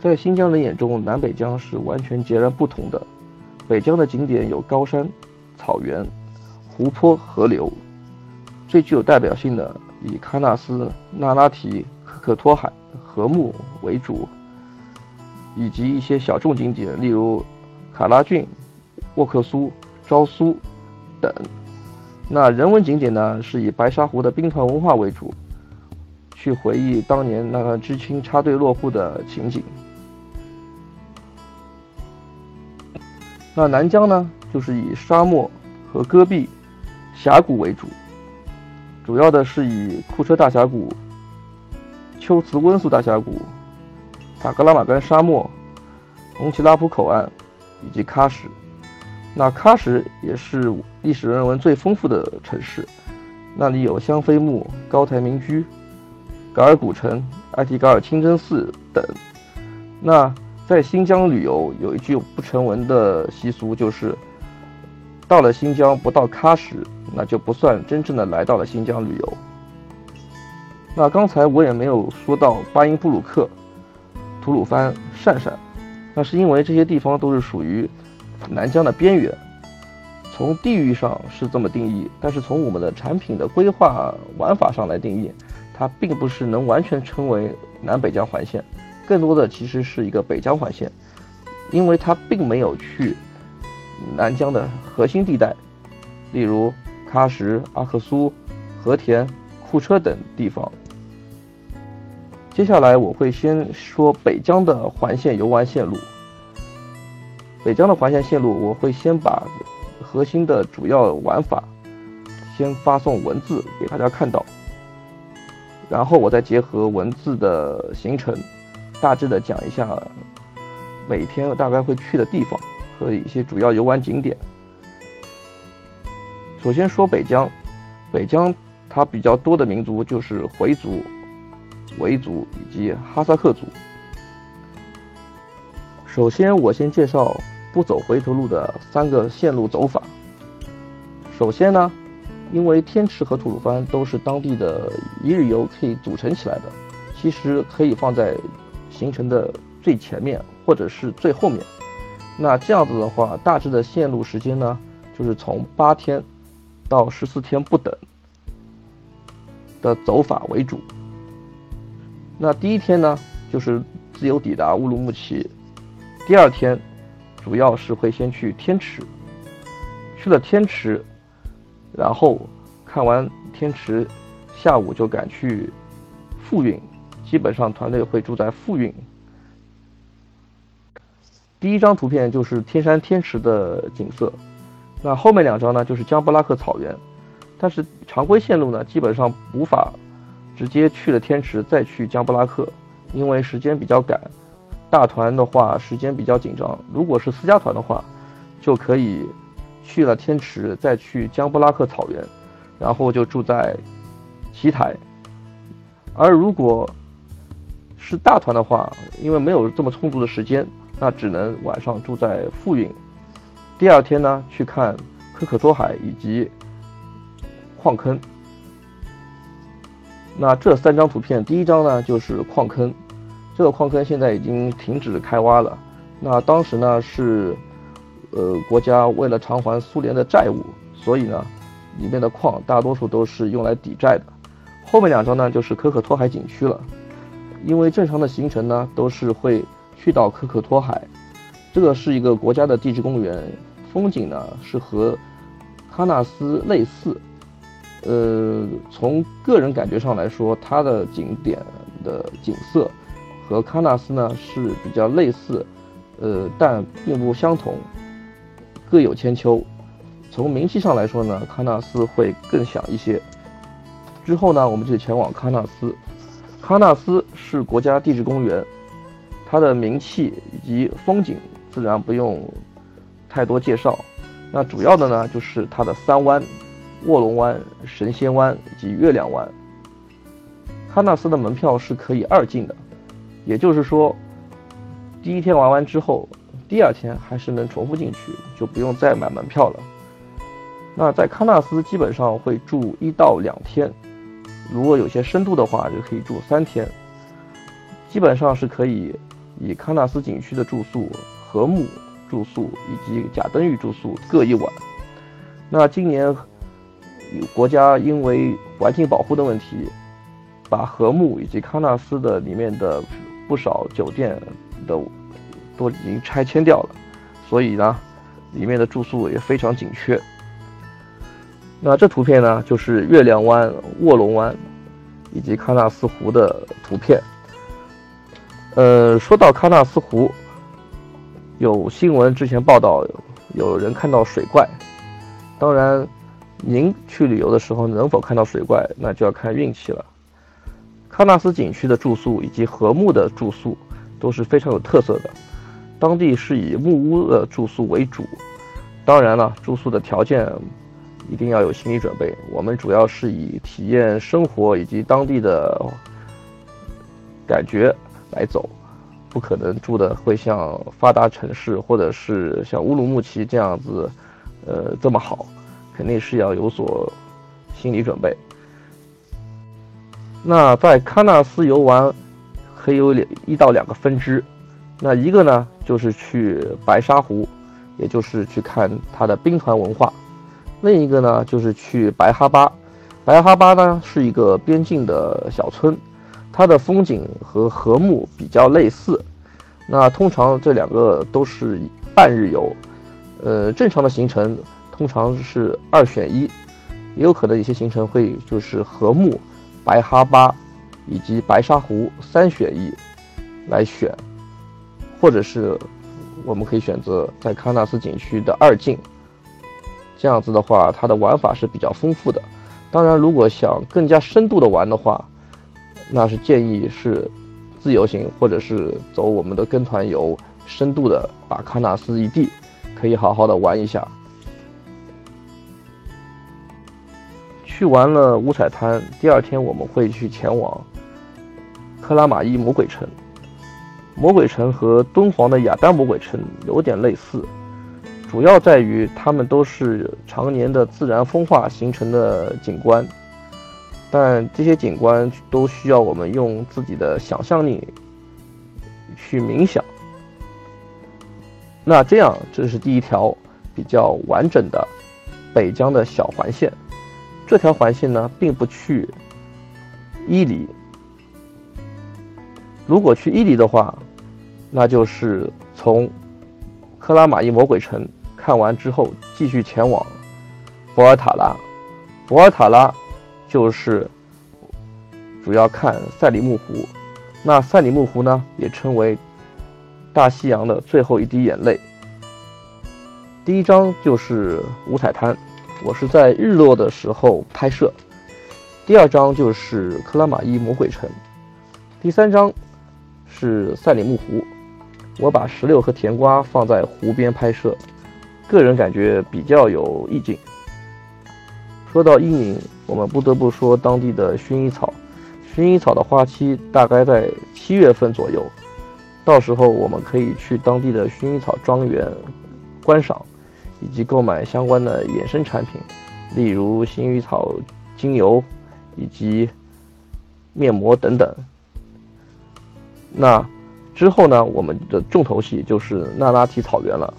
在新疆人眼中，南北疆是完全截然不同的。北疆的景点有高山、草原、湖泊、河流，最具有代表性的以喀纳斯、那拉提、可可托海、禾木为主，以及一些小众景点，例如卡拉峻、沃克苏、昭苏等。那人文景点呢，是以白沙湖的兵团文化为主，去回忆当年那个知青插队落户的情景。那南疆呢，就是以沙漠和戈壁、峡谷为主，主要的是以库车大峡谷、秋瓷温宿大峡谷、塔克拉玛干沙漠、红旗拉普口岸以及喀什。那喀什也是历史人文最丰富的城市，那里有香妃墓、高台民居、噶尔古城、艾提噶尔清真寺等。那在新疆旅游有一句不成文的习俗，就是到了新疆不到喀什，那就不算真正的来到了新疆旅游。那刚才我也没有说到巴音布鲁克、吐鲁番、鄯善，那是因为这些地方都是属于南疆的边缘。从地域上是这么定义，但是从我们的产品的规划玩法上来定义，它并不是能完全称为南北疆环线。更多的其实是一个北疆环线，因为它并没有去南疆的核心地带，例如喀什、阿克苏、和田、库车等地方。接下来我会先说北疆的环线游玩线路。北疆的环线线路，我会先把核心的主要玩法先发送文字给大家看到，然后我再结合文字的行程。大致的讲一下每天大概会去的地方和一些主要游玩景点。首先说北疆，北疆它比较多的民族就是回族、维族以及哈萨克族。首先我先介绍不走回头路的三个线路走法。首先呢，因为天池和吐鲁番都是当地的一日游可以组成起来的，其实可以放在。行程的最前面或者是最后面，那这样子的话，大致的线路时间呢，就是从八天到十四天不等的走法为主。那第一天呢，就是自由抵达乌鲁木齐，第二天主要是会先去天池，去了天池，然后看完天池，下午就赶去富蕴。基本上团队会住在富蕴。第一张图片就是天山天池的景色，那后面两张呢就是江布拉克草原。但是常规线路呢基本上无法直接去了天池再去江布拉克，因为时间比较赶。大团的话时间比较紧张，如果是私家团的话，就可以去了天池再去江布拉克草原，然后就住在奇台。而如果是大团的话，因为没有这么充足的时间，那只能晚上住在富蕴。第二天呢，去看可可托海以及矿坑。那这三张图片，第一张呢就是矿坑，这个矿坑现在已经停止开挖了。那当时呢是，呃，国家为了偿还苏联的债务，所以呢，里面的矿大多数都是用来抵债的。后面两张呢就是可可托海景区了。因为正常的行程呢，都是会去到可可托海，这个是一个国家的地质公园，风景呢是和喀纳斯类似，呃，从个人感觉上来说，它的景点的景色和喀纳斯呢是比较类似，呃，但并不相同，各有千秋。从名气上来说呢，喀纳斯会更响一些。之后呢，我们就前往喀纳斯。喀纳斯是国家地质公园，它的名气以及风景自然不用太多介绍。那主要的呢就是它的三湾：卧龙湾、神仙湾以及月亮湾。喀纳斯的门票是可以二进的，也就是说，第一天玩完之后，第二天还是能重复进去，就不用再买门票了。那在喀纳斯基本上会住一到两天。如果有些深度的话，就可以住三天，基本上是可以以喀纳斯景区的住宿、禾木住宿以及甲登峪住宿各一晚。那今年国家因为环境保护的问题，把禾木以及喀纳斯的里面的不少酒店的都已经拆迁掉了，所以呢，里面的住宿也非常紧缺。那这图片呢，就是月亮湾、卧龙湾以及喀纳斯湖的图片。呃，说到喀纳斯湖，有新闻之前报道，有人看到水怪。当然，您去旅游的时候能否看到水怪，那就要看运气了。喀纳斯景区的住宿以及禾木的住宿都是非常有特色的，当地是以木屋的住宿为主。当然了，住宿的条件。一定要有心理准备。我们主要是以体验生活以及当地的感觉来走，不可能住的会像发达城市或者是像乌鲁木齐这样子，呃，这么好，肯定是要有所心理准备。那在喀纳斯游玩，可以有两一到两个分支。那一个呢，就是去白沙湖，也就是去看它的兵团文化。另一个呢，就是去白哈巴。白哈巴呢是一个边境的小村，它的风景和禾木比较类似。那通常这两个都是半日游，呃，正常的行程通常是二选一，也有可能一些行程会就是禾木、白哈巴以及白沙湖三选一来选，或者是我们可以选择在喀纳斯景区的二进。这样子的话，它的玩法是比较丰富的。当然，如果想更加深度的玩的话，那是建议是自由行，或者是走我们的跟团游，深度的把喀纳斯一地可以好好的玩一下。去完了五彩滩，第二天我们会去前往克拉玛依魔鬼城。魔鬼城和敦煌的雅丹魔鬼城有点类似。主要在于它们都是常年的自然风化形成的景观，但这些景观都需要我们用自己的想象力去冥想。那这样，这是第一条比较完整的北疆的小环线。这条环线呢，并不去伊犁。如果去伊犁的话，那就是从克拉玛依魔鬼城。看完之后，继续前往博尔塔拉。博尔塔拉就是主要看赛里木湖。那赛里木湖呢，也称为大西洋的最后一滴眼泪。第一张就是五彩滩，我是在日落的时候拍摄。第二张就是克拉玛依魔鬼城。第三张是赛里木湖，我把石榴和甜瓜放在湖边拍摄。个人感觉比较有意境。说到伊宁，我们不得不说当地的薰衣草。薰衣草的花期大概在七月份左右，到时候我们可以去当地的薰衣草庄园观赏，以及购买相关的衍生产品，例如薰衣草精油以及面膜等等。那之后呢，我们的重头戏就是那拉提草原了。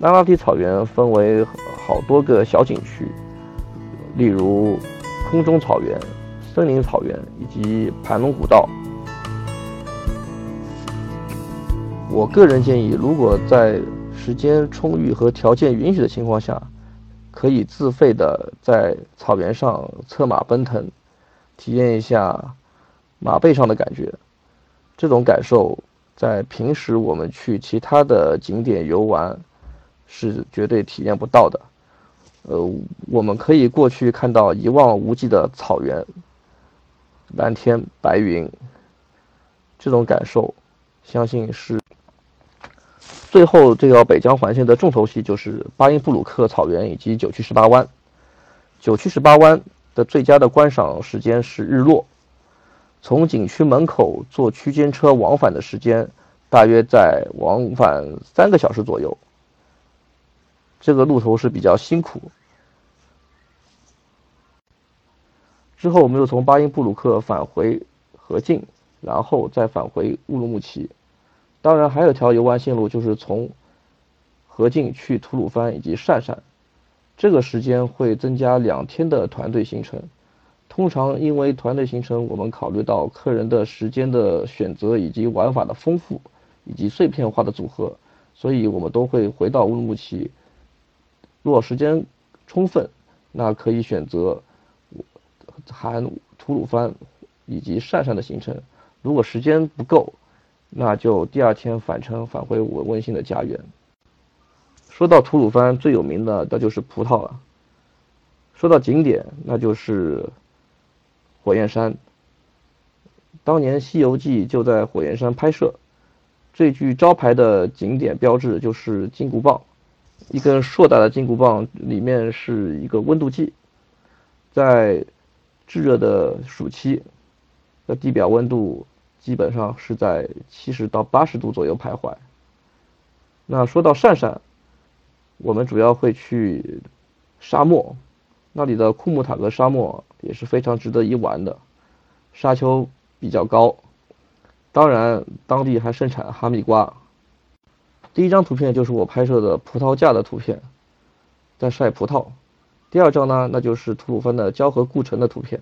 那拉提草原分为好多个小景区，例如空中草原、森林草原以及盘龙古道。我个人建议，如果在时间充裕和条件允许的情况下，可以自费的在草原上策马奔腾，体验一下马背上的感觉。这种感受在平时我们去其他的景点游玩。是绝对体验不到的，呃，我们可以过去看到一望无际的草原，蓝天白云，这种感受，相信是。最后这条北疆环线的重头戏就是巴音布鲁克草原以及九曲十八弯。九曲十八弯的最佳的观赏时间是日落，从景区门口坐区间车往返的时间大约在往返三个小时左右。这个路途是比较辛苦。之后我们又从巴音布鲁克返回河静，然后再返回乌鲁木齐。当然还有条游玩线路，就是从河静去吐鲁番以及鄯善，这个时间会增加两天的团队行程。通常因为团队行程，我们考虑到客人的时间的选择以及玩法的丰富以及碎片化的组合，所以我们都会回到乌鲁木齐。若时间充分，那可以选择含吐鲁番以及鄯善的行程。如果时间不够，那就第二天返程返回我温馨的家园。说到吐鲁番最有名的，那就是葡萄了。说到景点，那就是火焰山。当年《西游记》就在火焰山拍摄，最具招牌的景点标志就是金箍棒。一根硕大的金箍棒里面是一个温度计，在炙热的暑期，的地表温度基本上是在七十到八十度左右徘徊。那说到鄯善，我们主要会去沙漠，那里的库木塔格沙漠也是非常值得一玩的，沙丘比较高，当然当地还盛产哈密瓜。第一张图片就是我拍摄的葡萄架的图片，在晒葡萄。第二张呢，那就是吐鲁番的交河故城的图片。